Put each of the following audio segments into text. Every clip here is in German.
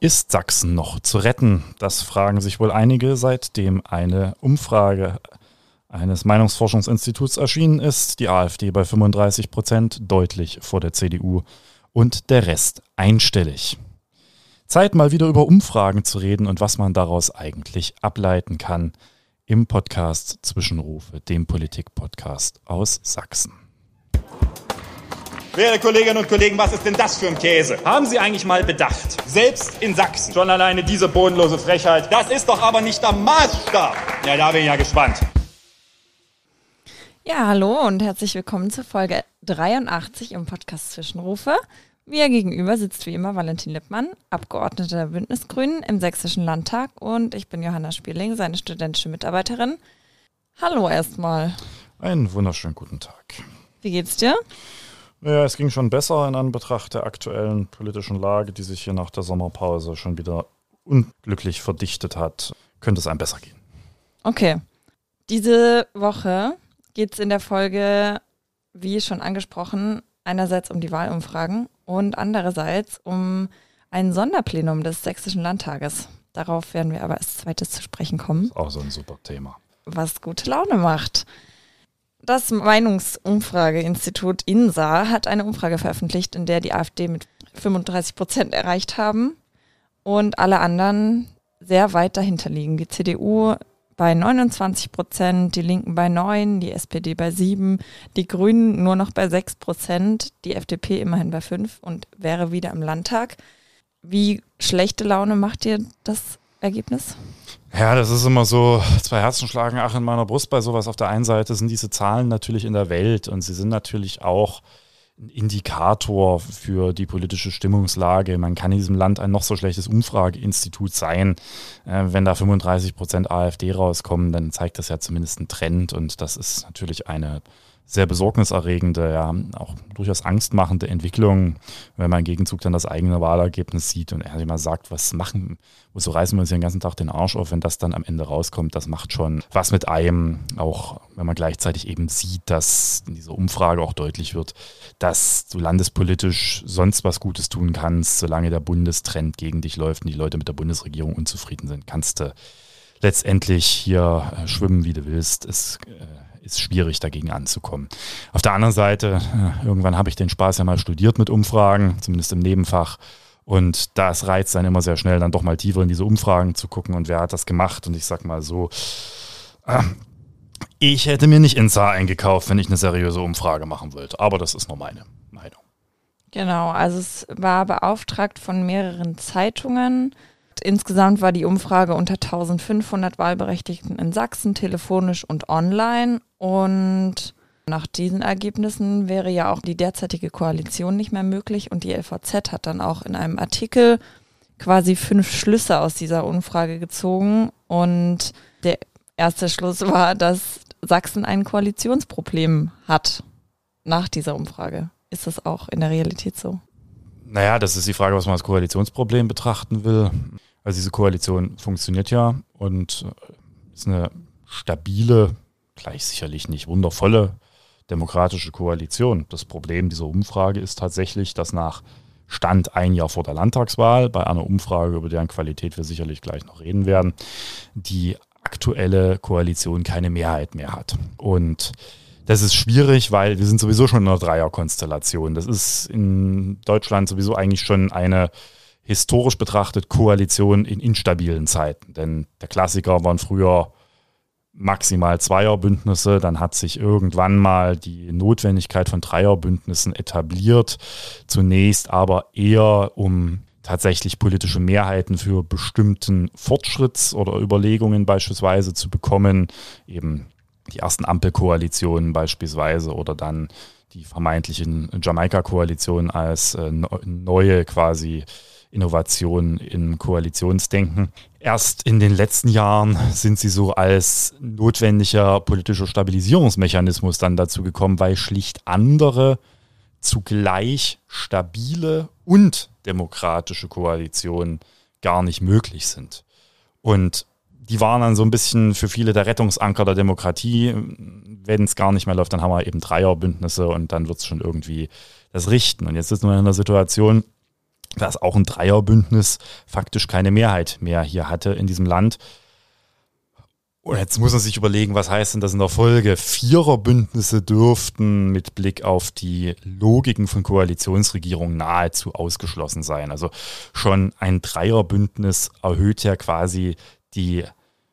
Ist Sachsen noch zu retten? Das fragen sich wohl einige, seitdem eine Umfrage eines Meinungsforschungsinstituts erschienen ist. Die AfD bei 35 Prozent, deutlich vor der CDU und der Rest einstellig. Zeit mal wieder über Umfragen zu reden und was man daraus eigentlich ableiten kann im Podcast Zwischenrufe, dem Politik-Podcast aus Sachsen. Werte Kolleginnen und Kollegen, was ist denn das für ein Käse? Haben Sie eigentlich mal bedacht? Selbst in Sachsen. Schon alleine diese bodenlose Frechheit. Das ist doch aber nicht der Maßstab. Ja, da bin ich ja gespannt. Ja, hallo und herzlich willkommen zur Folge 83 im Podcast Zwischenrufe. Mir gegenüber sitzt wie immer Valentin Lippmann, Abgeordneter der Bündnisgrünen im Sächsischen Landtag und ich bin Johanna Spieling, seine studentische Mitarbeiterin. Hallo erstmal. Einen wunderschönen guten Tag. Wie geht's dir? Ja, es ging schon besser in Anbetracht der aktuellen politischen Lage, die sich hier nach der Sommerpause schon wieder unglücklich verdichtet hat. Könnte es einem besser gehen. Okay. Diese Woche geht es in der Folge, wie schon angesprochen, einerseits um die Wahlumfragen und andererseits um ein Sonderplenum des Sächsischen Landtages. Darauf werden wir aber als zweites zu sprechen kommen. Auch so ein super Thema. Was gute Laune macht. Das Meinungsumfrageinstitut INSA hat eine Umfrage veröffentlicht, in der die AfD mit 35 Prozent erreicht haben und alle anderen sehr weit dahinter liegen. Die CDU bei 29 Prozent, die Linken bei 9, die SPD bei 7, die Grünen nur noch bei 6 Prozent, die FDP immerhin bei 5 und wäre wieder im Landtag. Wie schlechte Laune macht dir das Ergebnis? Ja, das ist immer so, zwei Herzen schlagen ach in meiner Brust bei sowas. Auf der einen Seite sind diese Zahlen natürlich in der Welt und sie sind natürlich auch ein Indikator für die politische Stimmungslage. Man kann in diesem Land ein noch so schlechtes Umfrageinstitut sein. Äh, wenn da 35 Prozent AfD rauskommen, dann zeigt das ja zumindest einen Trend und das ist natürlich eine sehr besorgniserregende, ja, auch durchaus angstmachende Entwicklung, wenn man im Gegenzug dann das eigene Wahlergebnis sieht und er immer sagt, was machen, wozu reißen wir uns den ganzen Tag den Arsch auf, wenn das dann am Ende rauskommt, das macht schon was mit einem, auch wenn man gleichzeitig eben sieht, dass in dieser Umfrage auch deutlich wird, dass du landespolitisch sonst was Gutes tun kannst, solange der Bundestrend gegen dich läuft und die Leute mit der Bundesregierung unzufrieden sind, kannst du letztendlich hier äh, schwimmen, wie du willst. Es äh, ist schwierig, dagegen anzukommen. Auf der anderen Seite, äh, irgendwann habe ich den Spaß ja mal studiert mit Umfragen, zumindest im Nebenfach. Und das reizt dann immer sehr schnell, dann doch mal tiefer in diese Umfragen zu gucken und wer hat das gemacht. Und ich sag mal so, ich hätte mir nicht Insa eingekauft, wenn ich eine seriöse Umfrage machen wollte. Aber das ist nur meine Meinung. Genau, also es war beauftragt von mehreren Zeitungen Insgesamt war die Umfrage unter 1500 Wahlberechtigten in Sachsen, telefonisch und online. Und nach diesen Ergebnissen wäre ja auch die derzeitige Koalition nicht mehr möglich. Und die LVZ hat dann auch in einem Artikel quasi fünf Schlüsse aus dieser Umfrage gezogen. Und der erste Schluss war, dass Sachsen ein Koalitionsproblem hat nach dieser Umfrage. Ist das auch in der Realität so? Naja, das ist die Frage, was man als Koalitionsproblem betrachten will. Also diese Koalition funktioniert ja und äh, ist eine stabile, gleich sicherlich nicht wundervolle demokratische Koalition. Das Problem dieser Umfrage ist tatsächlich, dass nach Stand ein Jahr vor der Landtagswahl, bei einer Umfrage, über deren Qualität wir sicherlich gleich noch reden werden, die aktuelle Koalition keine Mehrheit mehr hat. Und das ist schwierig, weil wir sind sowieso schon in einer Dreierkonstellation. Das ist in Deutschland sowieso eigentlich schon eine historisch betrachtet Koalition in instabilen Zeiten. Denn der Klassiker waren früher maximal Zweierbündnisse, dann hat sich irgendwann mal die Notwendigkeit von Dreierbündnissen etabliert, zunächst aber eher um tatsächlich politische Mehrheiten für bestimmten Fortschritts- oder Überlegungen beispielsweise zu bekommen, eben die ersten Ampelkoalitionen beispielsweise oder dann die vermeintlichen Jamaika-Koalitionen als äh, neue quasi Innovation in Koalitionsdenken. Erst in den letzten Jahren sind sie so als notwendiger politischer Stabilisierungsmechanismus dann dazu gekommen, weil schlicht andere zugleich stabile und demokratische Koalitionen gar nicht möglich sind. Und die waren dann so ein bisschen für viele der Rettungsanker der Demokratie. Wenn es gar nicht mehr läuft, dann haben wir eben Dreierbündnisse und dann wird es schon irgendwie das richten. Und jetzt ist man in einer Situation, dass auch ein Dreierbündnis faktisch keine Mehrheit mehr hier hatte in diesem Land. Und jetzt muss man sich überlegen, was heißt denn das in der Folge? Viererbündnisse dürften mit Blick auf die Logiken von Koalitionsregierungen nahezu ausgeschlossen sein. Also schon ein Dreierbündnis erhöht ja quasi die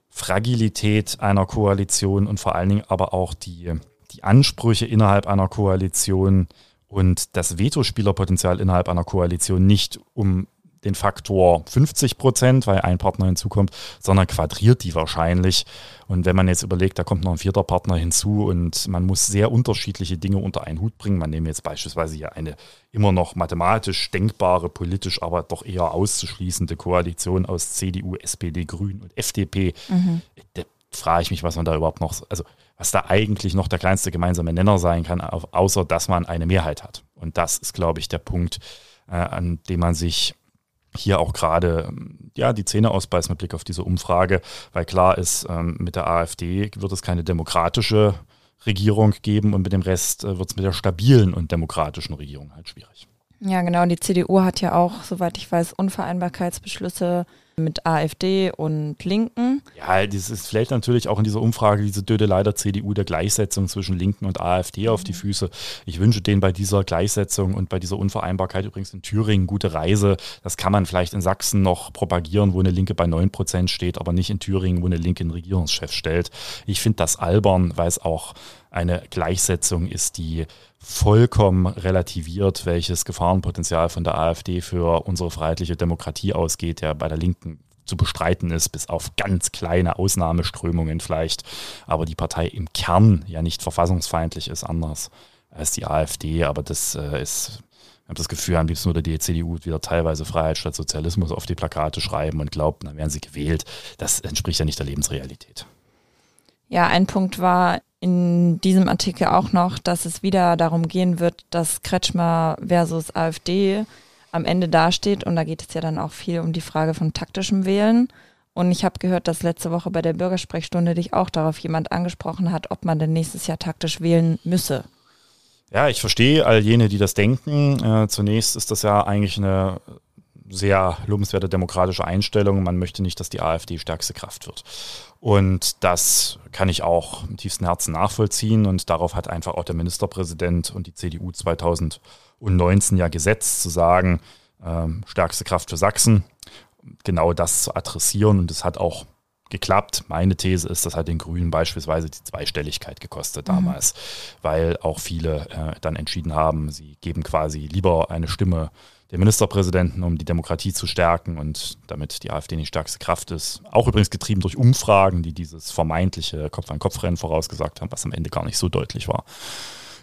Fragilität einer Koalition und vor allen Dingen aber auch die, die Ansprüche innerhalb einer Koalition und das Vetospielerpotenzial innerhalb einer Koalition nicht um den Faktor 50 Prozent, weil ein Partner hinzukommt, sondern quadriert die wahrscheinlich. Und wenn man jetzt überlegt, da kommt noch ein vierter Partner hinzu und man muss sehr unterschiedliche Dinge unter einen Hut bringen. Man nehme jetzt beispielsweise hier eine immer noch mathematisch denkbare, politisch aber doch eher auszuschließende Koalition aus CDU, SPD, Grün und FDP. Mhm. Da frage ich mich, was man da überhaupt noch, also was da eigentlich noch der kleinste gemeinsame Nenner sein kann, außer dass man eine Mehrheit hat. Und das ist, glaube ich, der Punkt, äh, an dem man sich hier auch gerade ja, die Zähne ausbeißt mit Blick auf diese Umfrage, weil klar ist, ähm, mit der AfD wird es keine demokratische Regierung geben und mit dem Rest äh, wird es mit der stabilen und demokratischen Regierung halt schwierig. Ja, genau. Die CDU hat ja auch, soweit ich weiß, Unvereinbarkeitsbeschlüsse mit AfD und Linken. Ja, das ist vielleicht natürlich auch in dieser Umfrage diese Döde leider CDU der Gleichsetzung zwischen Linken und AfD auf die mhm. Füße. Ich wünsche denen bei dieser Gleichsetzung und bei dieser Unvereinbarkeit übrigens in Thüringen gute Reise. Das kann man vielleicht in Sachsen noch propagieren, wo eine Linke bei 9% steht, aber nicht in Thüringen, wo eine Linke einen Regierungschef stellt. Ich finde das albern, weil es auch eine Gleichsetzung ist, die vollkommen relativiert, welches Gefahrenpotenzial von der AfD für unsere freiheitliche Demokratie ausgeht, der bei der Linken zu bestreiten ist, bis auf ganz kleine Ausnahmeströmungen vielleicht. Aber die Partei im Kern ja nicht verfassungsfeindlich ist, anders als die AfD. Aber das äh, ist, ich habe das Gefühl, am liebsten würde die CDU wieder teilweise Freiheit statt Sozialismus auf die Plakate schreiben und glaubt, dann werden sie gewählt. Das entspricht ja nicht der Lebensrealität. Ja, ein Punkt war in diesem Artikel auch noch, dass es wieder darum gehen wird, dass Kretschmer versus AfD am Ende dasteht. Und da geht es ja dann auch viel um die Frage von taktischem Wählen. Und ich habe gehört, dass letzte Woche bei der Bürgersprechstunde dich auch darauf jemand angesprochen hat, ob man denn nächstes Jahr taktisch wählen müsse. Ja, ich verstehe all jene, die das denken. Äh, zunächst ist das ja eigentlich eine sehr lobenswerte demokratische Einstellung. Man möchte nicht, dass die AfD stärkste Kraft wird. Und das kann ich auch im tiefsten Herzen nachvollziehen. Und darauf hat einfach auch der Ministerpräsident und die CDU 2019 ja gesetzt, zu sagen, ähm, stärkste Kraft für Sachsen, genau das zu adressieren. Und es hat auch geklappt. Meine These ist, das hat den Grünen beispielsweise die Zweistelligkeit gekostet mhm. damals, weil auch viele äh, dann entschieden haben, sie geben quasi lieber eine Stimme der Ministerpräsidenten, um die Demokratie zu stärken und damit die AfD die stärkste Kraft ist. Auch übrigens getrieben durch Umfragen, die dieses vermeintliche Kopf-an-Kopf-Rennen vorausgesagt haben, was am Ende gar nicht so deutlich war.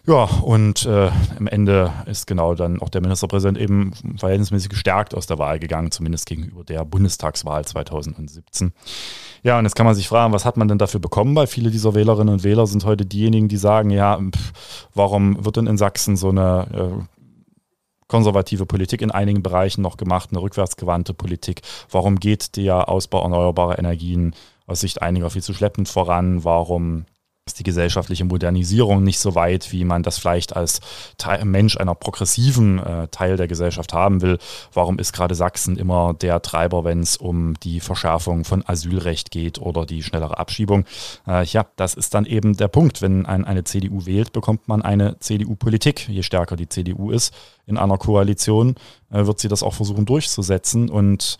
Ja, und äh, am Ende ist genau dann auch der Ministerpräsident eben verhältnismäßig gestärkt aus der Wahl gegangen, zumindest gegenüber der Bundestagswahl 2017. Ja, und jetzt kann man sich fragen, was hat man denn dafür bekommen? Weil viele dieser Wählerinnen und Wähler sind heute diejenigen, die sagen, ja, pff, warum wird denn in Sachsen so eine äh, konservative Politik in einigen Bereichen noch gemacht, eine rückwärtsgewandte Politik. Warum geht der Ausbau erneuerbarer Energien aus Sicht einiger viel zu schleppend voran? Warum ist die gesellschaftliche Modernisierung nicht so weit, wie man das vielleicht als Teil, Mensch einer progressiven äh, Teil der Gesellschaft haben will. Warum ist gerade Sachsen immer der Treiber, wenn es um die Verschärfung von Asylrecht geht oder die schnellere Abschiebung? Äh, ja, das ist dann eben der Punkt. Wenn ein, eine CDU wählt, bekommt man eine CDU-Politik. Je stärker die CDU ist in einer Koalition, äh, wird sie das auch versuchen durchzusetzen und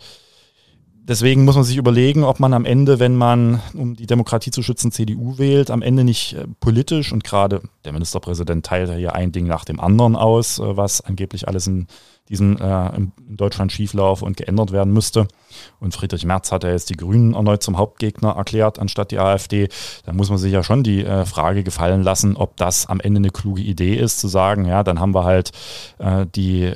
deswegen muss man sich überlegen, ob man am Ende, wenn man, um die Demokratie zu schützen, CDU wählt, am Ende nicht äh, politisch und gerade der Ministerpräsident teilt ja hier ein Ding nach dem anderen aus, äh, was angeblich alles in diesen äh, in Deutschland schieflaufe und geändert werden müsste. Und Friedrich Merz hat ja jetzt die Grünen erneut zum Hauptgegner erklärt, anstatt die AfD. Da muss man sich ja schon die äh, Frage gefallen lassen, ob das am Ende eine kluge Idee ist, zu sagen, ja, dann haben wir halt äh, die äh,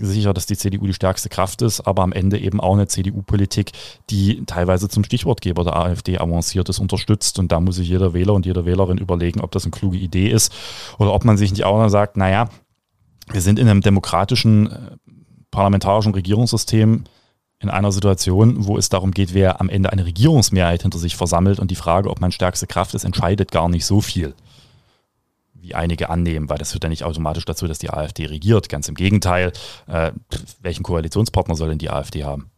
sicher, dass die CDU die stärkste Kraft ist, aber am Ende eben auch eine CDU-Politik, die teilweise zum Stichwortgeber der AfD avanciert ist, unterstützt. Und da muss sich jeder Wähler und jede Wählerin überlegen, ob das eine kluge Idee ist oder ob man sich nicht auch noch sagt, naja, wir sind in einem demokratischen äh, parlamentarischen Regierungssystem in einer Situation, wo es darum geht, wer am Ende eine Regierungsmehrheit hinter sich versammelt und die Frage, ob man stärkste Kraft ist, entscheidet gar nicht so viel. wie einige annehmen, weil das führt ja nicht automatisch dazu, dass die AfD regiert. Ganz im Gegenteil, äh, welchen Koalitionspartner soll denn die AfD haben?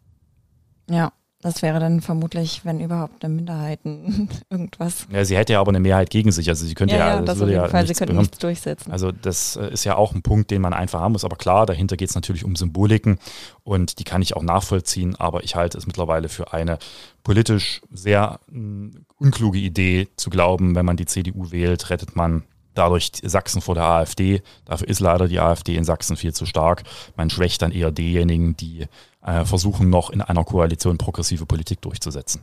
Ja, das wäre dann vermutlich, wenn überhaupt, eine Minderheiten irgendwas. Ja, sie hätte ja aber eine Mehrheit gegen sich. Also sie könnte ja, ja, das, das auf jeden ja Fall, sie bewirken. nichts durchsetzen. Also das äh, ist ja auch ein Punkt, den man einfach haben muss. Aber klar, dahinter geht es natürlich um Symboliken und die kann ich auch nachvollziehen. Aber ich halte es mittlerweile für eine politisch sehr mh, unkluge Idee zu glauben, wenn man die CDU wählt, rettet man dadurch Sachsen vor der AfD. Dafür ist leider die AfD in Sachsen viel zu stark. Man schwächt dann eher diejenigen, die äh, versuchen noch in einer Koalition progressive Politik durchzusetzen.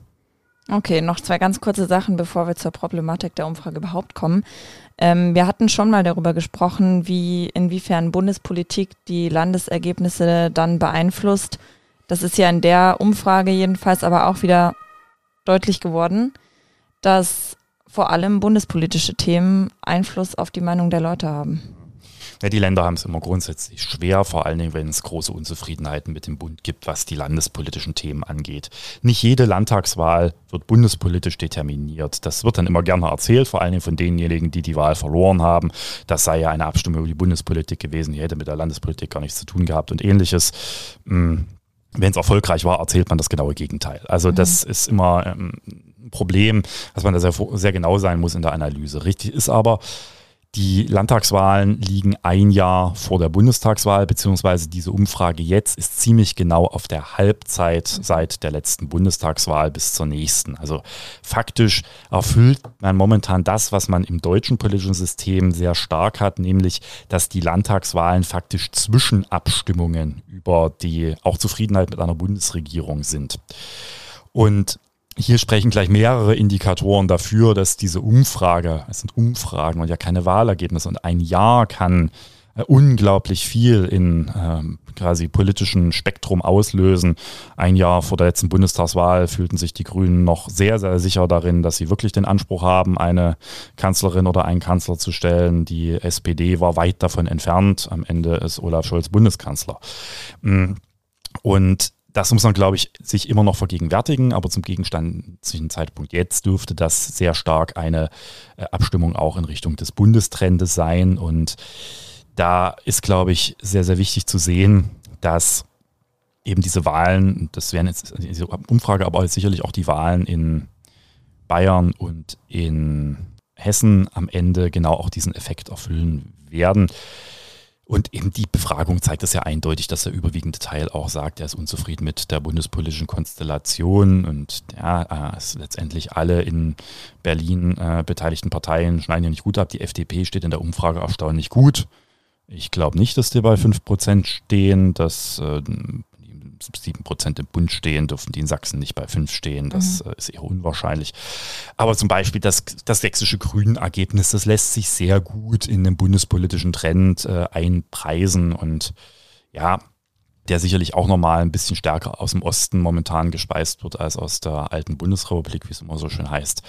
Okay, noch zwei ganz kurze Sachen, bevor wir zur Problematik der Umfrage überhaupt kommen. Ähm, wir hatten schon mal darüber gesprochen, wie inwiefern Bundespolitik die Landesergebnisse dann beeinflusst. Das ist ja in der Umfrage jedenfalls aber auch wieder deutlich geworden, dass vor allem bundespolitische Themen Einfluss auf die Meinung der Leute haben. Ja, die Länder haben es immer grundsätzlich schwer, vor allen Dingen, wenn es große Unzufriedenheiten mit dem Bund gibt, was die landespolitischen Themen angeht. Nicht jede Landtagswahl wird bundespolitisch determiniert. Das wird dann immer gerne erzählt, vor allen Dingen von denjenigen, die die Wahl verloren haben. Das sei ja eine Abstimmung über die Bundespolitik gewesen, die hätte mit der Landespolitik gar nichts zu tun gehabt und ähnliches. Hm, Wenn es erfolgreich war, erzählt man das genaue Gegenteil. Also das ist immer ähm, Problem, dass man da sehr, sehr genau sein muss in der Analyse. Richtig ist aber, die Landtagswahlen liegen ein Jahr vor der Bundestagswahl, beziehungsweise diese Umfrage jetzt ist ziemlich genau auf der Halbzeit seit der letzten Bundestagswahl bis zur nächsten. Also faktisch erfüllt man momentan das, was man im deutschen politischen System sehr stark hat, nämlich, dass die Landtagswahlen faktisch Zwischenabstimmungen über die auch Zufriedenheit mit einer Bundesregierung sind. Und hier sprechen gleich mehrere Indikatoren dafür, dass diese Umfrage, es sind Umfragen und ja keine Wahlergebnisse, und ein Jahr kann äh, unglaublich viel in ähm, quasi politischen Spektrum auslösen. Ein Jahr vor der letzten Bundestagswahl fühlten sich die Grünen noch sehr, sehr sicher darin, dass sie wirklich den Anspruch haben, eine Kanzlerin oder einen Kanzler zu stellen. Die SPD war weit davon entfernt. Am Ende ist Olaf Scholz Bundeskanzler. Mm. Und das muss man, glaube ich, sich immer noch vergegenwärtigen, aber zum gegenständlichen Zeitpunkt jetzt dürfte das sehr stark eine äh, Abstimmung auch in Richtung des Bundestrendes sein. Und da ist, glaube ich, sehr, sehr wichtig zu sehen, dass eben diese Wahlen, das wären jetzt diese Umfrage, aber sicherlich auch die Wahlen in Bayern und in Hessen am Ende genau auch diesen Effekt erfüllen werden. Und eben die Befragung zeigt es ja eindeutig, dass der überwiegende Teil auch sagt, er ist unzufrieden mit der bundespolitischen Konstellation und ja, äh, letztendlich alle in Berlin äh, beteiligten Parteien schneiden ja nicht gut ab. Die FDP steht in der Umfrage erstaunlich gut. Ich glaube nicht, dass die bei 5% stehen. Dass äh, 7% im Bund stehen, dürfen die in Sachsen nicht bei 5 stehen. Das mhm. ist eher unwahrscheinlich. Aber zum Beispiel das, das sächsische Grünen-Ergebnis, das lässt sich sehr gut in den bundespolitischen Trend äh, einpreisen. Und ja, der sicherlich auch nochmal ein bisschen stärker aus dem Osten momentan gespeist wird als aus der alten Bundesrepublik, wie es immer so schön heißt.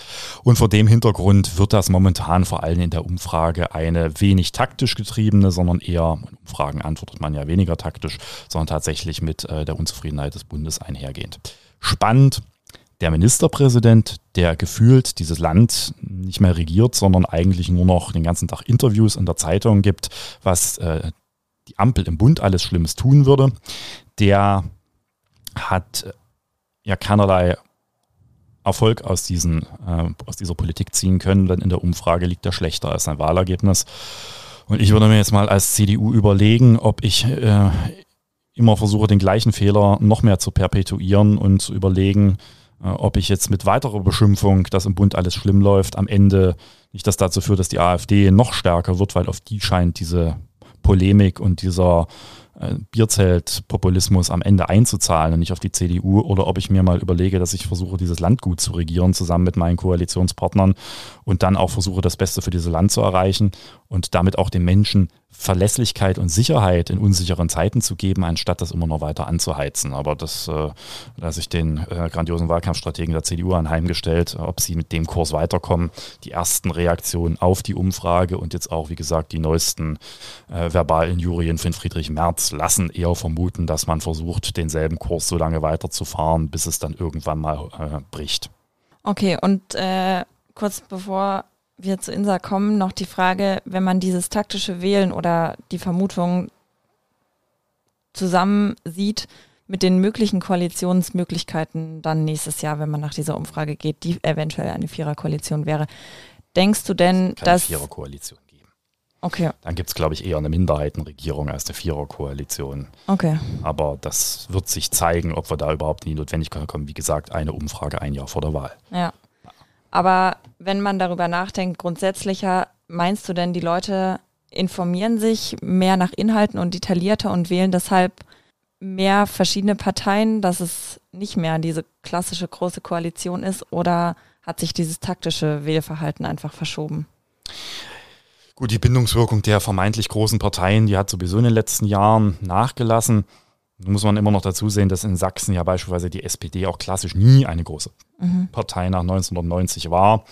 Und vor dem Hintergrund wird das momentan vor allem in der Umfrage eine wenig taktisch getriebene, sondern eher, in Umfragen antwortet man ja weniger taktisch, sondern tatsächlich mit äh, der Unzufriedenheit des Bundes einhergehend. Spannend, der Ministerpräsident, der gefühlt dieses Land nicht mehr regiert, sondern eigentlich nur noch den ganzen Tag Interviews in der Zeitung gibt, was äh, die Ampel im Bund alles Schlimmes tun würde, der hat äh, ja keinerlei Erfolg aus, diesen, äh, aus dieser Politik ziehen können, denn in der Umfrage liegt er schlechter als sein Wahlergebnis. Und ich würde mir jetzt mal als CDU überlegen, ob ich äh, immer versuche, den gleichen Fehler noch mehr zu perpetuieren und zu überlegen, äh, ob ich jetzt mit weiterer Beschimpfung, dass im Bund alles schlimm läuft, am Ende nicht das dazu führt, dass die AfD noch stärker wird, weil auf die scheint diese Polemik und dieser äh, Bierzelt-Populismus am Ende einzuzahlen und nicht auf die CDU oder ob ich mir mal überlege, dass ich versuche, dieses Land gut zu regieren, zusammen mit meinen Koalitionspartnern und dann auch versuche, das Beste für dieses Land zu erreichen und damit auch den Menschen Verlässlichkeit und Sicherheit in unsicheren Zeiten zu geben, anstatt das immer noch weiter anzuheizen. Aber das äh, lasse ich den äh, grandiosen Wahlkampfstrategen der CDU anheimgestellt, ob sie mit dem Kurs weiterkommen. Die ersten Reaktionen auf die Umfrage und jetzt auch, wie gesagt, die neuesten äh, Verbalinjurien von Friedrich Merz lassen eher vermuten, dass man versucht, denselben Kurs so lange weiterzufahren, bis es dann irgendwann mal äh, bricht. Okay, und äh, kurz bevor wir zu Insa kommen, noch die Frage, wenn man dieses taktische Wählen oder die Vermutung zusammen sieht mit den möglichen Koalitionsmöglichkeiten dann nächstes Jahr, wenn man nach dieser Umfrage geht, die eventuell eine Viererkoalition wäre. Denkst du denn, Keine dass. Viererkoalition geben. Okay, Dann gibt es, glaube ich, eher eine Minderheitenregierung als eine Viererkoalition. okay. Aber das wird sich zeigen, ob wir da überhaupt in die Notwendigkeit kommen. Wie gesagt, eine Umfrage ein Jahr vor der Wahl. Ja. Aber wenn man darüber nachdenkt, grundsätzlicher, meinst du denn, die Leute informieren sich mehr nach Inhalten und detaillierter und wählen deshalb mehr verschiedene Parteien, dass es nicht mehr diese klassische große Koalition ist oder hat sich dieses taktische Wählverhalten einfach verschoben? Gut, die Bindungswirkung der vermeintlich großen Parteien, die hat sowieso in den letzten Jahren nachgelassen. Muss man immer noch dazu sehen, dass in Sachsen ja beispielsweise die SPD auch klassisch nie eine große Partei nach 1990 war.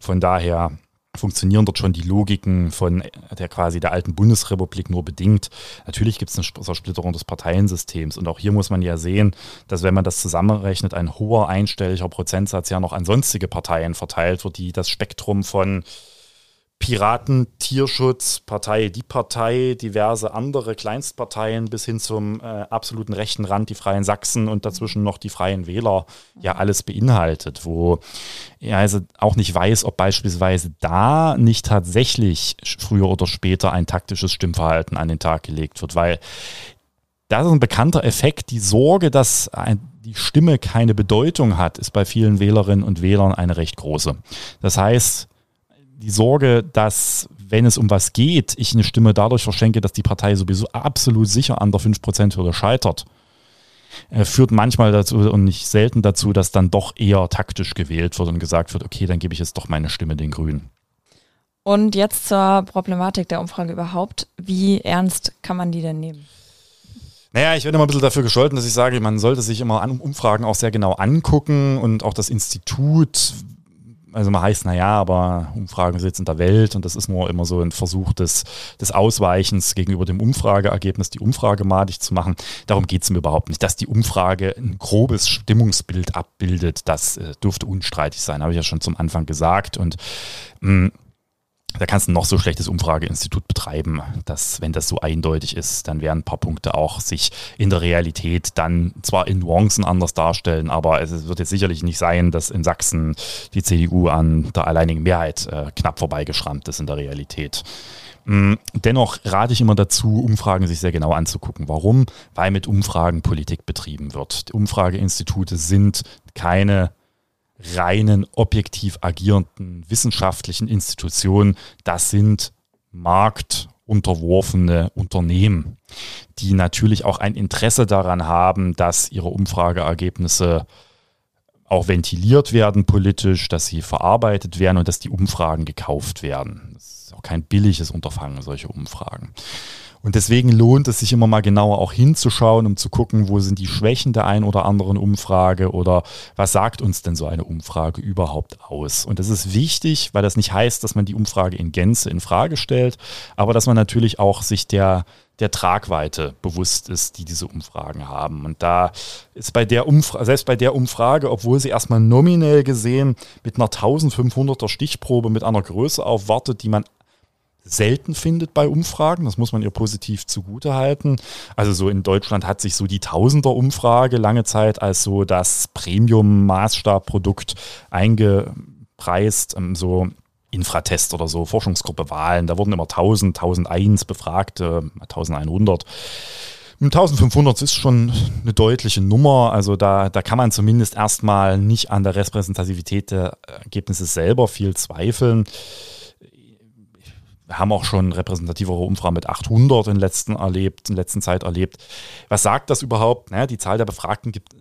Von daher funktionieren dort schon die Logiken von der quasi der alten Bundesrepublik nur bedingt. Natürlich gibt es eine Zersplitterung des Parteiensystems und auch hier muss man ja sehen, dass wenn man das zusammenrechnet, ein hoher einstelliger Prozentsatz ja noch an sonstige Parteien verteilt wird, die das Spektrum von Piraten, Tierschutz, Partei, die Partei, diverse andere Kleinstparteien bis hin zum äh, absoluten rechten Rand, die Freien Sachsen und dazwischen noch die Freien Wähler, ja alles beinhaltet, wo ja also auch nicht weiß, ob beispielsweise da nicht tatsächlich früher oder später ein taktisches Stimmverhalten an den Tag gelegt wird, weil das ist ein bekannter Effekt. Die Sorge, dass die Stimme keine Bedeutung hat, ist bei vielen Wählerinnen und Wählern eine recht große. Das heißt, die Sorge, dass, wenn es um was geht, ich eine Stimme dadurch verschenke, dass die Partei sowieso absolut sicher an der 5%-Hürde scheitert, äh, führt manchmal dazu und nicht selten dazu, dass dann doch eher taktisch gewählt wird und gesagt wird, okay, dann gebe ich jetzt doch meine Stimme den Grünen. Und jetzt zur Problematik der Umfrage überhaupt. Wie ernst kann man die denn nehmen? Naja, ich werde immer ein bisschen dafür gescholten, dass ich sage, man sollte sich immer an Umfragen auch sehr genau angucken und auch das Institut, also man heißt, naja, aber Umfragen sind in der Welt und das ist nur immer so ein Versuch des, des Ausweichens gegenüber dem Umfrageergebnis, die Umfrage madig zu machen. Darum geht es mir überhaupt nicht. Dass die Umfrage ein grobes Stimmungsbild abbildet, das äh, dürfte unstreitig sein, habe ich ja schon zum Anfang gesagt. Und mh, da kannst du noch so schlechtes Umfrageinstitut betreiben, dass, wenn das so eindeutig ist, dann werden ein paar Punkte auch sich in der Realität dann zwar in Nuancen anders darstellen, aber es wird jetzt sicherlich nicht sein, dass in Sachsen die CDU an der alleinigen Mehrheit äh, knapp vorbeigeschrammt ist in der Realität. Mm, Dennoch rate ich immer dazu, Umfragen sich sehr genau anzugucken. Warum? Weil mit Umfragen Politik betrieben wird. Die Umfrageinstitute sind keine reinen objektiv agierenden wissenschaftlichen Institutionen, das sind marktunterworfene Unternehmen, die natürlich auch ein Interesse daran haben, dass ihre Umfrageergebnisse auch ventiliert werden politisch, dass sie verarbeitet werden und dass die Umfragen gekauft werden. Das ist auch kein billiges Unterfangen, solche Umfragen. Und deswegen lohnt es sich immer mal genauer auch hinzuschauen, um zu gucken, wo sind die Schwächen der ein oder anderen Umfrage oder was sagt uns denn so eine Umfrage überhaupt aus. Und das ist wichtig, weil das nicht heißt, dass man die Umfrage in Gänze in Frage stellt, aber dass man natürlich auch sich der der Tragweite bewusst ist, die diese Umfragen haben. Und da ist bei der Umfrage, selbst bei der Umfrage, obwohl sie erstmal nominell gesehen mit einer 1500er Stichprobe mit einer Größe aufwartet, die man selten findet bei Umfragen. Das muss man ihr positiv zugutehalten. Also so in Deutschland hat sich so die Tausender-Umfrage lange Zeit als so das Premium-Maßstabprodukt eingepreist. Ähm, so Infratest oder so, Forschungsgruppe Wahlen. Da wurden immer 1000, 1001 Befragte, 1100. 1500 ist schon eine deutliche Nummer. Also da, da kann man zumindest erstmal nicht an der Repräsentativität der Ergebnisse selber viel zweifeln. Wir haben auch schon repräsentativere Umfragen mit 800 in letzten erlebt, in letzter Zeit erlebt. Was sagt das überhaupt? Naja, die Zahl der Befragten gibt,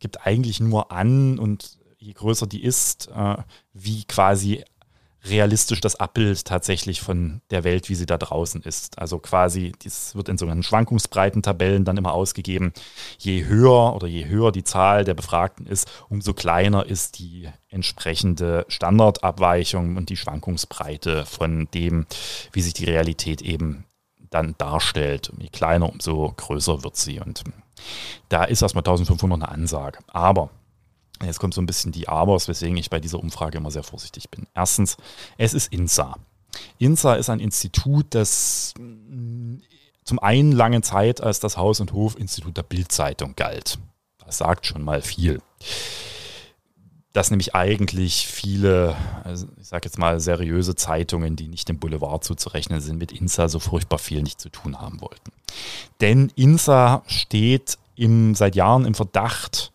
gibt eigentlich nur an und je größer die ist, äh, wie quasi realistisch das Abbild tatsächlich von der Welt, wie sie da draußen ist. Also quasi, das wird in sogenannten Schwankungsbreitentabellen dann immer ausgegeben. Je höher oder je höher die Zahl der Befragten ist, umso kleiner ist die entsprechende Standardabweichung und die Schwankungsbreite von dem, wie sich die Realität eben dann darstellt. Je kleiner, umso größer wird sie. Und da ist erstmal 1500 eine Ansage. Aber Jetzt kommt so ein bisschen die Abers, weswegen ich bei dieser Umfrage immer sehr vorsichtig bin. Erstens, es ist INSA. INSA ist ein Institut, das mm, zum einen lange Zeit als das Haus- und Hofinstitut der Bildzeitung galt. Das sagt schon mal viel. Dass nämlich eigentlich viele, also ich sage jetzt mal, seriöse Zeitungen, die nicht dem Boulevard zuzurechnen sind, mit INSA so furchtbar viel nicht zu tun haben wollten. Denn INSA steht im, seit Jahren im Verdacht,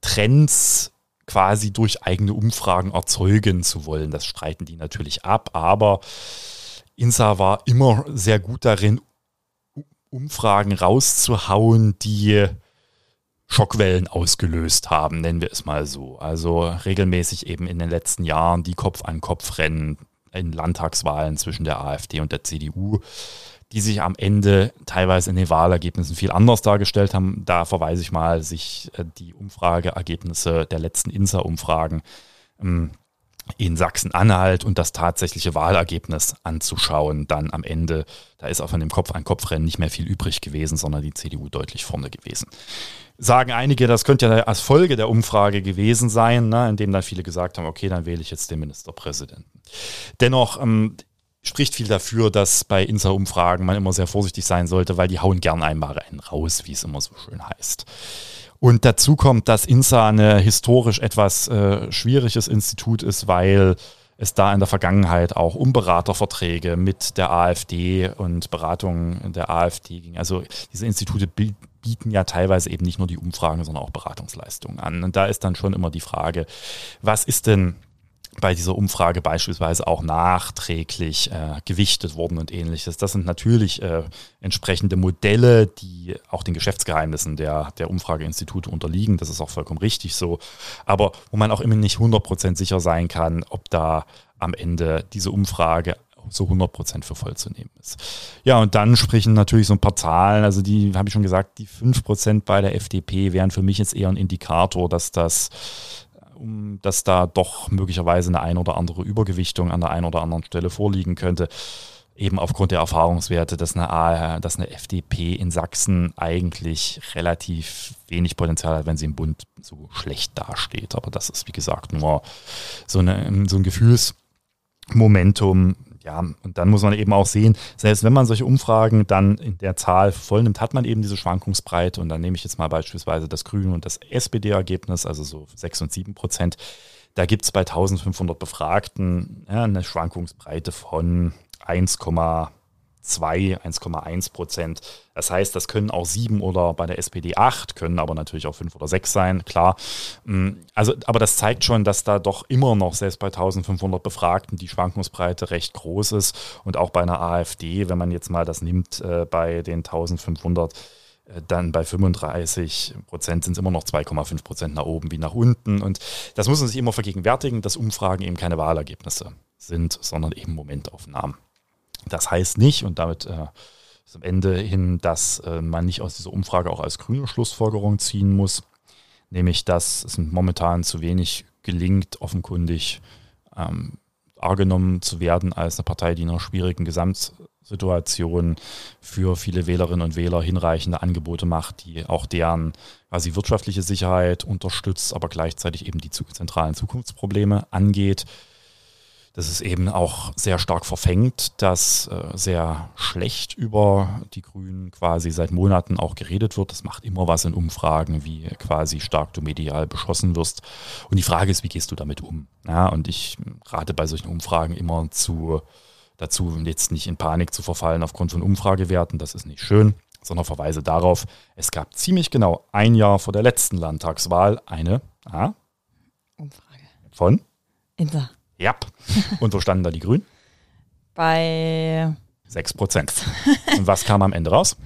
Trends quasi durch eigene Umfragen erzeugen zu wollen. Das streiten die natürlich ab, aber INSA war immer sehr gut darin, Umfragen rauszuhauen, die Schockwellen ausgelöst haben, nennen wir es mal so. Also regelmäßig eben in den letzten Jahren die Kopf-an-Kopf-Rennen in Landtagswahlen zwischen der AfD und der CDU die sich am Ende teilweise in den Wahlergebnissen viel anders dargestellt haben. Da verweise ich mal sich äh, die Umfrageergebnisse der letzten INSA-Umfragen ähm, in Sachsen-Anhalt und das tatsächliche Wahlergebnis anzuschauen. Dann am Ende, da ist auch von dem Kopf-an-Kopf-Rennen nicht mehr viel übrig gewesen, sondern die CDU deutlich vorne gewesen. Sagen einige, das könnte ja als Folge der Umfrage gewesen sein, ne, indem dann viele gesagt haben, okay, dann wähle ich jetzt den Ministerpräsidenten. Dennoch ähm, spricht viel dafür, dass bei Insa-Umfragen man immer sehr vorsichtig sein sollte, weil die hauen gern einmal einen raus, wie es immer so schön heißt. Und dazu kommt, dass INSA eine historisch etwas äh, schwieriges Institut ist, weil es da in der Vergangenheit auch um Beraterverträge mit der AfD und Beratungen der AfD ging. Also diese Institute bieten ja teilweise eben nicht nur die Umfragen, sondern auch Beratungsleistungen an. Und da ist dann schon immer die Frage, was ist denn bei dieser Umfrage beispielsweise auch nachträglich äh, gewichtet worden und ähnliches. Das sind natürlich äh, entsprechende Modelle, die auch den Geschäftsgeheimnissen der, der Umfrageinstitute unterliegen. Das ist auch vollkommen richtig so. Aber wo man auch immer nicht 100% sicher sein kann, ob da am Ende diese Umfrage so 100% für voll zu nehmen ist. Ja, und dann sprechen natürlich so ein paar Zahlen, also die habe ich schon gesagt, die 5% bei der FDP wären für mich jetzt eher ein Indikator, dass das um dass da doch möglicherweise eine ein oder andere Übergewichtung an der einen oder anderen Stelle vorliegen könnte. Eben aufgrund der Erfahrungswerte, dass eine, dass eine FDP in Sachsen eigentlich relativ wenig Potenzial hat, wenn sie im Bund so schlecht dasteht. Aber das ist, wie gesagt, nur so, eine, so ein Gefühlsmomentum, ja, und dann muss man eben auch sehen, selbst wenn man solche Umfragen dann in der Zahl vollnimmt, hat man eben diese Schwankungsbreite. Und dann nehme ich jetzt mal beispielsweise das Grüne und das SPD-Ergebnis, also so 6 und 7 Prozent. Da gibt es bei 1500 Befragten ja, eine Schwankungsbreite von 1, 1,2, 1,1 Prozent. Das heißt, das können auch sieben oder bei der SPD acht, können aber natürlich auch fünf oder sechs sein, klar. Mm, also, aber das zeigt schon, dass da doch immer noch, selbst bei 1500 Befragten, die Schwankungsbreite recht groß ist. Und auch bei einer AfD, wenn man jetzt mal das nimmt, äh, bei den 1500, äh, dann bei 35 Prozent sind es immer noch 2,5 Prozent nach oben wie nach unten. Und das muss man sich immer vergegenwärtigen, dass Umfragen eben keine Wahlergebnisse sind, sondern eben Momentaufnahmen. Das heißt nicht, und damit äh, ist am Ende hin, dass äh, man nicht aus dieser Umfrage auch als grüne Schlussfolgerung ziehen muss, nämlich dass es momentan zu wenig gelingt, offenkundig ähm, wahrgenommen zu werden als eine Partei, die in einer schwierigen Gesamtsituation für viele Wählerinnen und Wähler hinreichende Angebote macht, die auch deren quasi wirtschaftliche Sicherheit unterstützt, aber gleichzeitig eben die zentralen Zukunftsprobleme angeht das ist eben auch sehr stark verfängt, dass äh, sehr schlecht über die Grünen quasi seit Monaten auch geredet wird. Das macht immer was in Umfragen, wie quasi stark du medial beschossen wirst. Und die Frage ist, wie gehst du damit um? Ja, und ich rate bei solchen Umfragen immer zu, dazu, jetzt nicht in Panik zu verfallen aufgrund von Umfragewerten. Das ist nicht schön, sondern verweise darauf, es gab ziemlich genau ein Jahr vor der letzten Landtagswahl eine ah, Umfrage von Insa. Ja. Und wo standen da die Grünen? Bei 6 Prozent. Und was kam am Ende raus?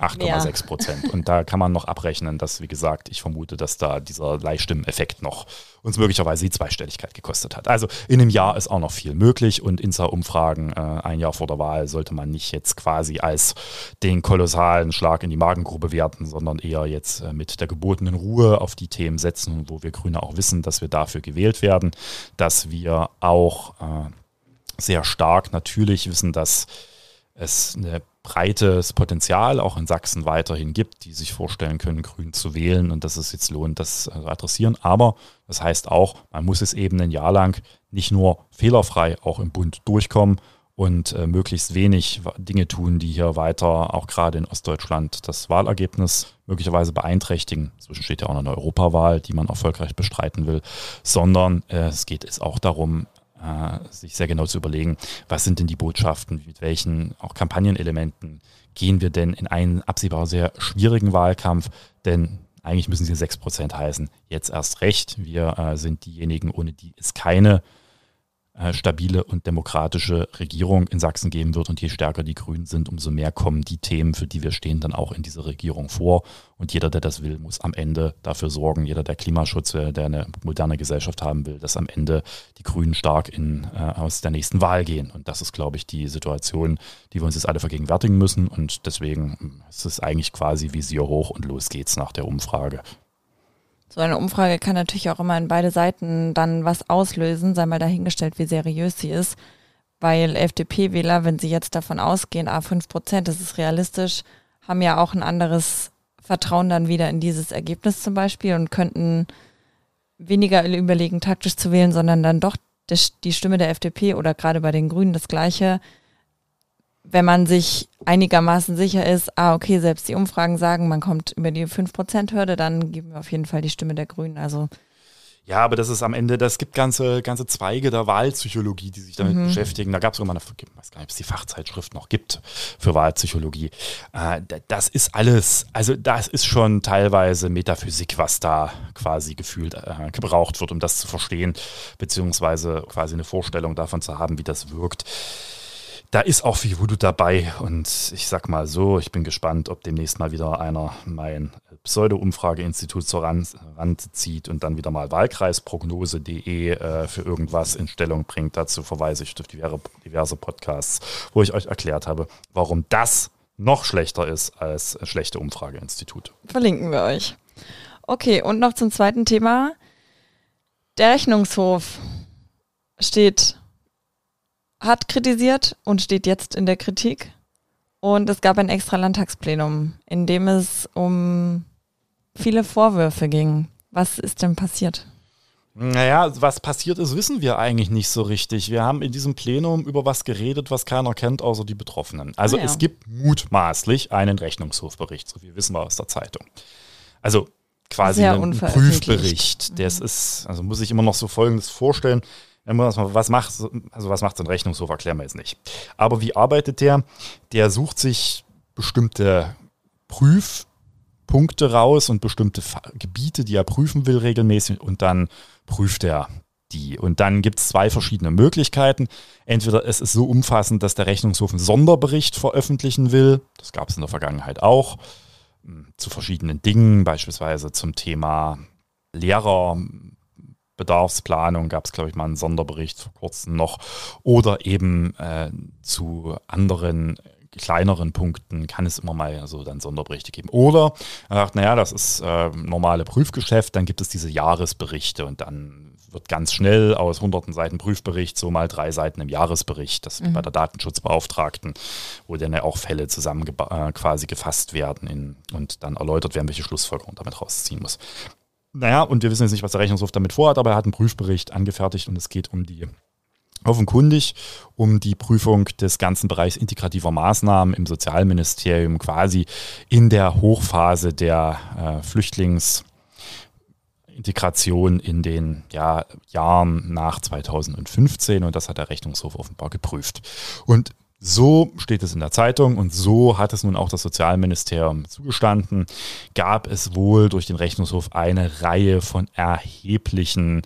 8,6 Prozent. Und da kann man noch abrechnen, dass, wie gesagt, ich vermute, dass da dieser Leihstimmeneffekt noch uns möglicherweise die Zweistelligkeit gekostet hat. Also in einem Jahr ist auch noch viel möglich und Insa-Umfragen äh, ein Jahr vor der Wahl sollte man nicht jetzt quasi als den kolossalen Schlag in die Magengrube werten, sondern eher jetzt äh, mit der gebotenen Ruhe auf die Themen setzen, wo wir Grüne auch wissen, dass wir dafür gewählt werden, dass wir auch äh, sehr stark natürlich wissen, dass es eine breites Potenzial auch in Sachsen weiterhin gibt, die sich vorstellen können, Grün zu wählen und dass es jetzt lohnt, das zu adressieren. Aber das heißt auch, man muss es eben ein Jahr lang nicht nur fehlerfrei auch im Bund durchkommen und äh, möglichst wenig Dinge tun, die hier weiter auch gerade in Ostdeutschland das Wahlergebnis möglicherweise beeinträchtigen. Zwischen steht ja auch noch eine Europawahl, die man erfolgreich bestreiten will, sondern äh, es geht es auch darum, äh, sich sehr genau zu überlegen, was sind denn die Botschaften, mit welchen auch Kampagnenelementen gehen wir denn in einen absehbar sehr schwierigen Wahlkampf, denn eigentlich müssen sie 6% heißen. Jetzt erst recht. Wir äh, sind diejenigen, ohne die es keine äh, stabile und demokratische Regierung in Sachsen geben wird. Und je stärker die Grünen sind, umso mehr kommen die Themen, für die wir stehen, dann auch in diese Regierung vor. Und jeder, der das will, muss am Ende dafür sorgen, jeder, der Klimaschutz will, der eine moderne Gesellschaft haben will, dass am Ende die Grünen stark in, äh, aus der nächsten Wahl gehen. Und das ist, glaube ich, die Situation, die wir uns jetzt alle vergegenwärtigen müssen. Und deswegen hm, ist es eigentlich quasi Visier hoch und los geht's nach der Umfrage. So eine Umfrage kann natürlich auch immer in beide Seiten dann was auslösen, sei mal dahingestellt, wie seriös sie ist. Weil FDP-Wähler, wenn sie jetzt davon ausgehen, ah, 5 Prozent, das ist realistisch, haben ja auch ein anderes Vertrauen dann wieder in dieses Ergebnis zum Beispiel und könnten weniger überlegen, taktisch zu wählen, sondern dann doch die Stimme der FDP oder gerade bei den Grünen das Gleiche wenn man sich einigermaßen sicher ist, ah, okay, selbst die Umfragen sagen, man kommt über die 5%-Hürde, dann geben wir auf jeden Fall die Stimme der Grünen. Also ja, aber das ist am Ende, das gibt ganze, ganze Zweige der Wahlpsychologie, die sich damit mhm. beschäftigen. Da gab es eine, ich weiß gar nicht, ob es die Fachzeitschrift noch gibt für Wahlpsychologie. Äh, das ist alles, also das ist schon teilweise Metaphysik, was da quasi gefühlt äh, gebraucht wird, um das zu verstehen, beziehungsweise quasi eine Vorstellung davon zu haben, wie das wirkt da ist auch viel Voodoo dabei und ich sag mal so, ich bin gespannt, ob demnächst mal wieder einer mein Pseudo-Umfrageinstitut zur Rand, zieht und dann wieder mal Wahlkreisprognose.de äh, für irgendwas in Stellung bringt. Dazu verweise ich auf diverse, diverse Podcasts, wo ich euch erklärt habe, warum das noch schlechter ist als schlechte Umfrageinstitute. Verlinken wir euch. Okay, und noch zum zweiten Thema. Der Rechnungshof steht hat kritisiert und steht jetzt in der Kritik. Und es gab ein extra Landtagsplenum, in dem es um viele Vorwürfe ging. Was ist denn passiert? Naja, was passiert ist, wissen wir eigentlich nicht so richtig. Wir haben in diesem Plenum über was geredet, was keiner kennt, außer die Betroffenen. Also ah, ja. es gibt mutmaßlich einen Rechnungshofbericht, so wie wissen wir aus der Zeitung. Also quasi einen Prüfbericht. Das mhm. ist, also muss ich immer noch so Folgendes vorstellen. Was macht, also was macht so ein Rechnungshof, erklären wir jetzt nicht. Aber wie arbeitet der? Der sucht sich bestimmte Prüfpunkte raus und bestimmte Gebiete, die er prüfen will regelmäßig und dann prüft er die. Und dann gibt es zwei verschiedene Möglichkeiten. Entweder es ist so umfassend, dass der Rechnungshof einen Sonderbericht veröffentlichen will. Das gab es in der Vergangenheit auch. Hm, zu verschiedenen Dingen, beispielsweise zum Thema Lehrer, Bedarfsplanung gab es, glaube ich, mal einen Sonderbericht vor kurzem noch. Oder eben äh, zu anderen kleineren Punkten kann es immer mal so dann Sonderberichte geben. Oder er sagt, naja, das ist äh, normale Prüfgeschäft, dann gibt es diese Jahresberichte und dann wird ganz schnell aus hunderten Seiten Prüfbericht so mal drei Seiten im Jahresbericht, das mhm. bei der Datenschutzbeauftragten, wo dann ja auch Fälle zusammen äh, quasi gefasst werden in, und dann erläutert werden, welche Schlussfolgerung damit rausziehen muss. Naja, und wir wissen jetzt nicht, was der Rechnungshof damit vorhat, aber er hat einen Prüfbericht angefertigt und es geht um die offenkundig um die Prüfung des ganzen Bereichs integrativer Maßnahmen im Sozialministerium quasi in der Hochphase der äh, Flüchtlingsintegration in den ja, Jahren nach 2015 und das hat der Rechnungshof offenbar geprüft. Und so steht es in der Zeitung und so hat es nun auch das Sozialministerium zugestanden, gab es wohl durch den Rechnungshof eine Reihe von erheblichen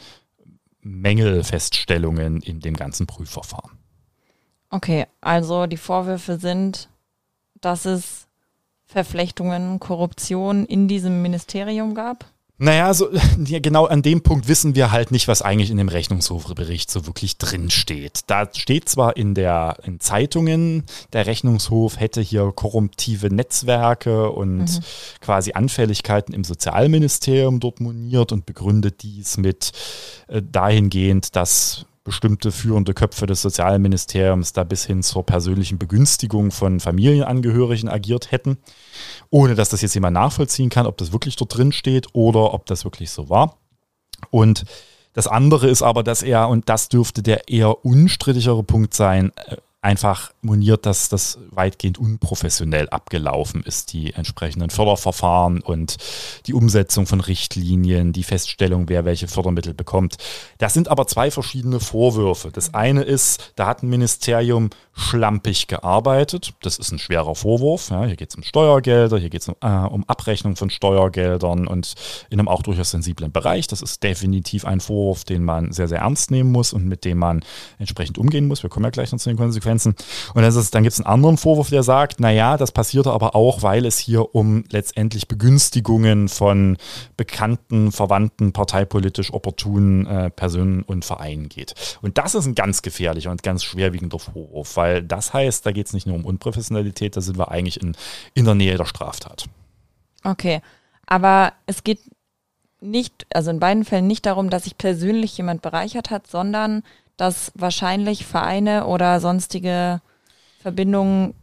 Mängelfeststellungen in dem ganzen Prüfverfahren. Okay, also die Vorwürfe sind, dass es Verflechtungen, Korruption in diesem Ministerium gab? Naja, so, ja, genau an dem Punkt wissen wir halt nicht, was eigentlich in dem Rechnungshofbericht so wirklich drin steht. Da steht zwar in der in Zeitungen, der Rechnungshof hätte hier korruptive Netzwerke und mhm. quasi Anfälligkeiten im Sozialministerium dort moniert und begründet dies mit äh, dahingehend, dass bestimmte führende Köpfe des Sozialministeriums da bis hin zur persönlichen Begünstigung von Familienangehörigen agiert hätten, ohne dass das jetzt jemand nachvollziehen kann, ob das wirklich dort drin steht oder ob das wirklich so war. Und das andere ist aber, dass er, und das dürfte der eher unstrittigere Punkt sein, äh, einfach moniert, dass das weitgehend unprofessionell abgelaufen ist, die entsprechenden Förderverfahren und die Umsetzung von Richtlinien, die Feststellung, wer welche Fördermittel bekommt. Das sind aber zwei verschiedene Vorwürfe. Das eine ist, da hat ein Ministerium schlampig gearbeitet. Das ist ein schwerer Vorwurf. Ja, hier geht es um Steuergelder, hier geht es um, äh, um Abrechnung von Steuergeldern und in einem auch durchaus sensiblen Bereich. Das ist definitiv ein Vorwurf, den man sehr, sehr ernst nehmen muss und mit dem man entsprechend umgehen muss. Wir kommen ja gleich noch zu den Konsequenzen. Und ist, dann gibt es einen anderen Vorwurf, der sagt, naja, das passierte aber auch, weil es hier um letztendlich Begünstigungen von bekannten, verwandten, parteipolitisch opportunen äh, Personen und Vereinen geht. Und das ist ein ganz gefährlicher und ganz schwerwiegender Vorwurf, weil das heißt, da geht es nicht nur um Unprofessionalität, da sind wir eigentlich in, in der Nähe der Straftat. Okay, aber es geht nicht, also in beiden Fällen nicht darum, dass sich persönlich jemand bereichert hat, sondern dass wahrscheinlich Vereine oder sonstige Verbindungen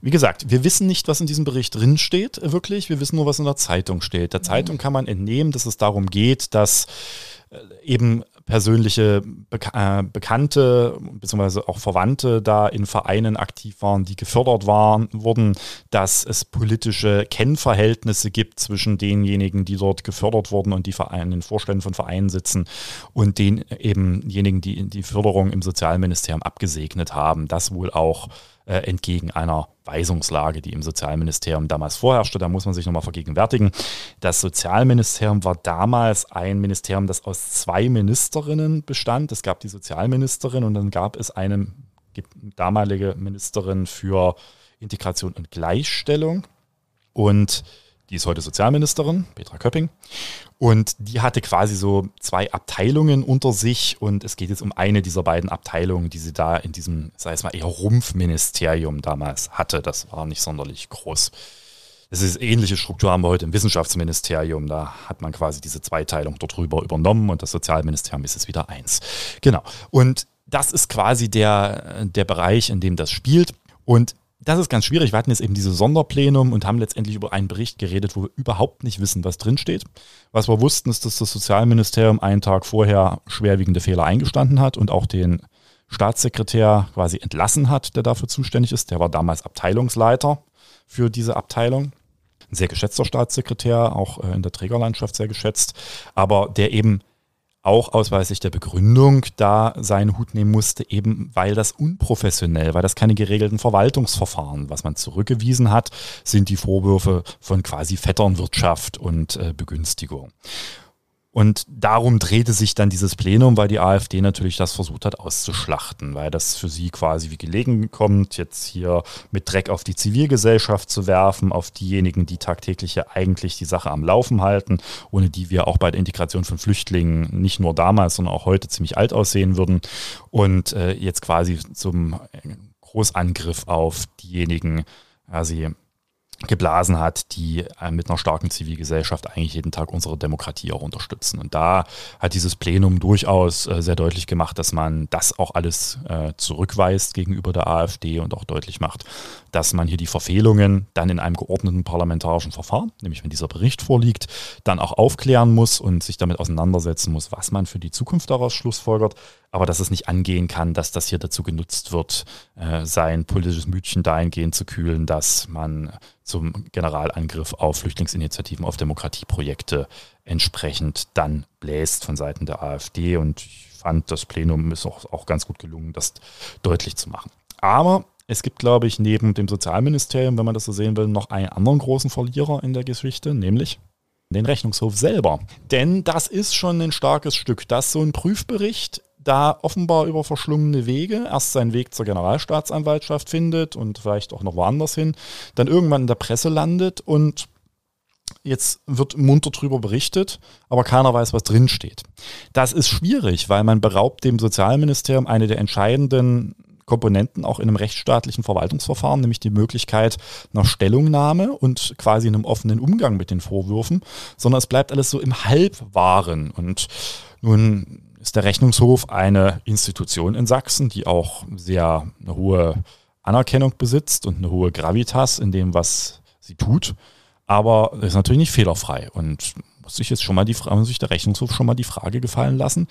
wie gesagt, wir wissen nicht, was in diesem Bericht drin steht, wirklich. Wir wissen nur, was in der Zeitung steht. Der Zeitung kann man entnehmen, dass es darum geht, dass äh, eben persönliche Bek äh, Bekannte bzw. auch Verwandte da in Vereinen aktiv waren, die gefördert waren, wurden, dass es politische Kennverhältnisse gibt zwischen denjenigen, die dort gefördert wurden und die Vereine, den Vorständen von Vereinen sitzen und den ebenjenigen, die die Förderung im Sozialministerium abgesegnet haben. Das wohl auch äh, entgegen einer Weisungslage, die im Sozialministerium damals vorherrschte. Da muss man sich nochmal vergegenwärtigen. Das Sozialministerium war damals ein Ministerium, das aus zwei Ministerinnen bestand. Es gab die Sozialministerin und dann gab es eine damalige Ministerin für Integration und Gleichstellung. Und die ist heute Sozialministerin, Petra Köpping. Und die hatte quasi so zwei Abteilungen unter sich. Und es geht jetzt um eine dieser beiden Abteilungen, die sie da in diesem, sei es mal, eher Rumpfministerium damals hatte. Das war nicht sonderlich groß. Das ist ähnliche Struktur haben wir heute im Wissenschaftsministerium. Da hat man quasi diese Zweiteilung dort drüber übernommen und das Sozialministerium ist jetzt wieder eins. Genau. Und das ist quasi der, der Bereich, in dem das spielt. Und das ist ganz schwierig. Wir hatten jetzt eben diese Sonderplenum und haben letztendlich über einen Bericht geredet, wo wir überhaupt nicht wissen, was drinsteht. Was wir wussten, ist, dass das Sozialministerium einen Tag vorher schwerwiegende Fehler eingestanden hat und auch den Staatssekretär quasi entlassen hat, der dafür zuständig ist. Der war damals Abteilungsleiter für diese Abteilung. Ein sehr geschätzter Staatssekretär, auch äh, in der Trägerlandschaft sehr geschätzt, aber der eben auch ausweislich der Begründung da seinen Hut nehmen musste, eben weil das unprofessionell, weil das keine geregelten Verwaltungsverfahren. Was man zurückgewiesen hat, sind die Vorwürfe von quasi Vetternwirtschaft und äh, Begünstigung. Und darum drehte sich dann dieses Plenum, weil die AfD natürlich das versucht hat auszuschlachten, weil das für sie quasi wie gelegen kommt, jetzt hier mit Dreck auf die Zivilgesellschaft zu werfen, auf diejenigen, die tagtäglich ja eigentlich die Sache am Laufen halten, ohne die wir auch bei der Integration von Flüchtlingen nicht nur damals, sondern auch heute ziemlich alt aussehen würden. Und äh, jetzt quasi zum Großangriff auf diejenigen, quasi geblasen hat, die äh, mit einer starken Zivilgesellschaft eigentlich jeden Tag unsere Demokratie auch unterstützen. Und da hat dieses Plenum durchaus äh, sehr deutlich gemacht, dass man das auch alles äh, zurückweist gegenüber der AfD und auch deutlich macht, dass man hier die Verfehlungen dann in einem geordneten parlamentarischen Verfahren, nämlich wenn dieser Bericht vorliegt, dann auch aufklären muss und sich damit auseinandersetzen muss, was man für die Zukunft daraus schlussfolgert, aber dass es nicht angehen kann, dass das hier dazu genutzt wird, sein politisches Mütchen dahingehend zu kühlen, dass man zum Generalangriff auf Flüchtlingsinitiativen, auf Demokratieprojekte entsprechend dann bläst von Seiten der AfD. Und ich fand, das Plenum ist auch, auch ganz gut gelungen, das deutlich zu machen. Aber es gibt, glaube ich, neben dem Sozialministerium, wenn man das so sehen will, noch einen anderen großen Verlierer in der Geschichte, nämlich den Rechnungshof selber. Denn das ist schon ein starkes Stück, dass so ein Prüfbericht da offenbar über verschlungene Wege erst seinen Weg zur Generalstaatsanwaltschaft findet und vielleicht auch noch woanders hin, dann irgendwann in der Presse landet und jetzt wird munter drüber berichtet, aber keiner weiß, was drin steht. Das ist schwierig, weil man beraubt dem Sozialministerium eine der entscheidenden Komponenten auch in einem rechtsstaatlichen Verwaltungsverfahren, nämlich die Möglichkeit einer Stellungnahme und quasi einem offenen Umgang mit den Vorwürfen, sondern es bleibt alles so im Halbwahren. Und nun ist der Rechnungshof eine Institution in Sachsen, die auch sehr eine hohe Anerkennung besitzt und eine hohe Gravitas in dem, was sie tut. Aber ist natürlich nicht fehlerfrei und muss sich jetzt schon mal die muss sich der Rechnungshof schon mal die Frage gefallen lassen,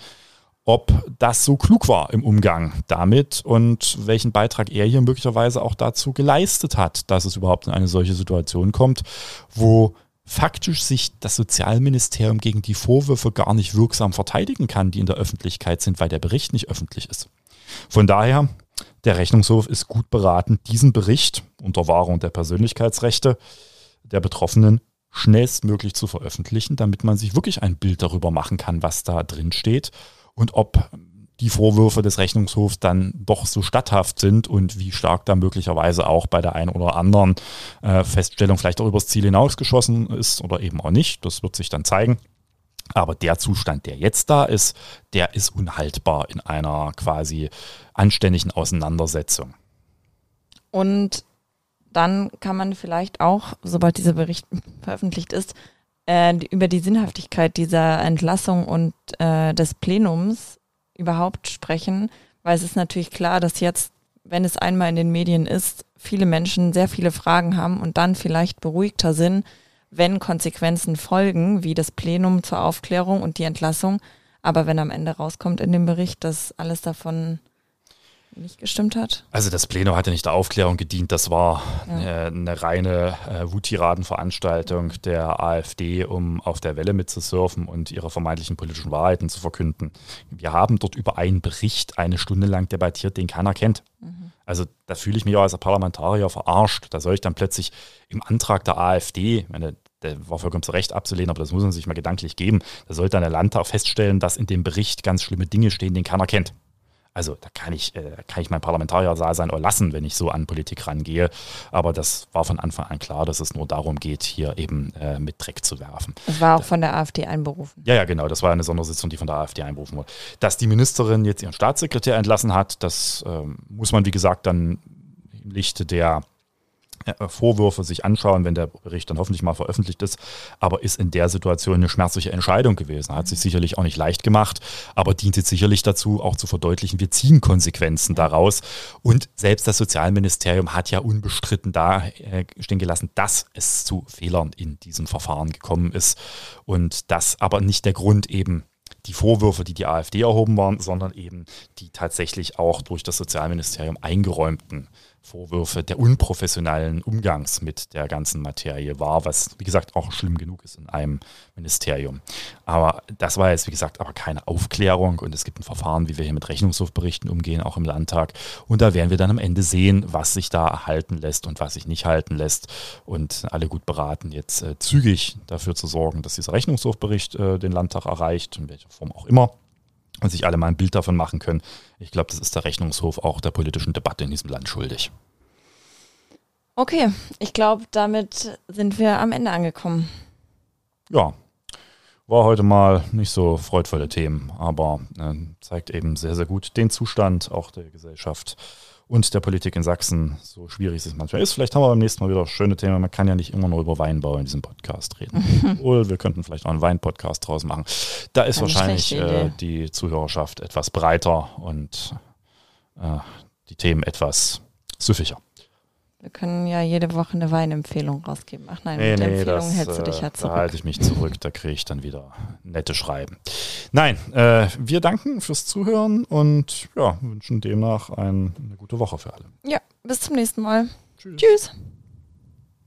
ob das so klug war im Umgang damit und welchen Beitrag er hier möglicherweise auch dazu geleistet hat, dass es überhaupt in eine solche Situation kommt, wo faktisch sich das Sozialministerium gegen die Vorwürfe gar nicht wirksam verteidigen kann, die in der Öffentlichkeit sind, weil der Bericht nicht öffentlich ist. Von daher, der Rechnungshof ist gut beraten, diesen Bericht unter Wahrung der Persönlichkeitsrechte der Betroffenen schnellstmöglich zu veröffentlichen, damit man sich wirklich ein Bild darüber machen kann, was da drin steht und ob die Vorwürfe des Rechnungshofs dann doch so statthaft sind und wie stark da möglicherweise auch bei der einen oder anderen äh, Feststellung vielleicht auch übers Ziel hinausgeschossen ist oder eben auch nicht. Das wird sich dann zeigen. Aber der Zustand, der jetzt da ist, der ist unhaltbar in einer quasi anständigen Auseinandersetzung. Und dann kann man vielleicht auch, sobald dieser Bericht veröffentlicht ist, äh, über die Sinnhaftigkeit dieser Entlassung und äh, des Plenums überhaupt sprechen, weil es ist natürlich klar, dass jetzt, wenn es einmal in den Medien ist, viele Menschen sehr viele Fragen haben und dann vielleicht beruhigter sind, wenn Konsequenzen folgen, wie das Plenum zur Aufklärung und die Entlassung. Aber wenn am Ende rauskommt in dem Bericht, dass alles davon nicht gestimmt hat? Also das Plenum hatte nicht der Aufklärung gedient, das war ja. eine, eine, reine äh, Wuttiradenveranstaltung der AfD, um auf der Welle mitzusurfen und ihre vermeintlichen politischen Wahrheiten zu verkünden. Wir haben dort über einen Bericht eine Stunde lang debattiert, den keiner kennt. Mhm. Also da fühle ich mich auch als Parlamentarier verarscht. Da soll ich dann plötzlich im Antrag der AfD, meine, der war vollkommen zu Recht abzulehnen, aber das muss man sich mal gedanklich geben. Da sollte dann der Landtag feststellen, dass in dem Bericht ganz schlimme Dinge stehen, den keiner kennt. Also da kann ich, äh, kann ich mein Parlamentariersaal auch lassen, wenn ich so an Politik rangehe. Aber das war von Anfang an klar, dass es nur darum geht, hier eben äh, mit Dreck zu werfen. Das war auch von der AfD einberufen. Ja, ja, genau. Das war eine Sondersitzung, die von der AfD einberufen wurde. Dass die Ministerin jetzt ihren Staatssekretär entlassen hat, das ähm, muss man, wie gesagt, dann im Lichte der Vorwürfe sich anschauen, wenn der Bericht dann hoffentlich mal veröffentlicht ist, aber ist in der Situation eine schmerzliche Entscheidung gewesen. Hat sich sicherlich auch nicht leicht gemacht, aber dient jetzt sicherlich dazu, auch zu verdeutlichen, wir ziehen Konsequenzen daraus. Und selbst das Sozialministerium hat ja unbestritten da äh, stehen gelassen, dass es zu Fehlern in diesem Verfahren gekommen ist und das aber nicht der Grund eben die Vorwürfe, die die AfD erhoben waren, sondern eben die tatsächlich auch durch das Sozialministerium eingeräumten Vorwürfe der unprofessionellen Umgangs mit der ganzen Materie war, was wie gesagt auch schlimm genug ist in einem Ministerium. Aber das war jetzt wie gesagt aber keine Aufklärung und es gibt ein Verfahren, wie wir hier mit Rechnungshofberichten umgehen, auch im Landtag. Und da werden wir dann am Ende sehen, was sich da erhalten lässt und was sich nicht halten lässt und alle gut beraten, jetzt äh, zügig dafür zu sorgen, dass dieser Rechnungshofbericht äh, den Landtag erreicht, in welcher Form auch immer und sich alle mal ein Bild davon machen können. Ich glaube, das ist der Rechnungshof auch der politischen Debatte in diesem Land schuldig. Okay, ich glaube, damit sind wir am Ende angekommen. Ja, war heute mal nicht so freudvolle Themen, aber äh, zeigt eben sehr, sehr gut den Zustand auch der Gesellschaft und der Politik in Sachsen, so schwierig es manchmal ist. Vielleicht haben wir beim nächsten Mal wieder schöne Themen. Man kann ja nicht immer nur über Weinbau in diesem Podcast reden. Oder wir könnten vielleicht auch einen Weinpodcast draus machen. Da ist wahrscheinlich äh, die Zuhörerschaft etwas breiter und äh, die Themen etwas süffiger. Wir können ja jede Woche eine Weinempfehlung rausgeben. Ach nein, nee, mit nee, Empfehlung das, hältst du dich ja äh, zurück. Da halte ich mich zurück, da kriege ich dann wieder nette Schreiben. Nein, äh, wir danken fürs Zuhören und ja, wünschen demnach ein, eine gute Woche für alle. Ja, bis zum nächsten Mal. Tschüss. Tschüss.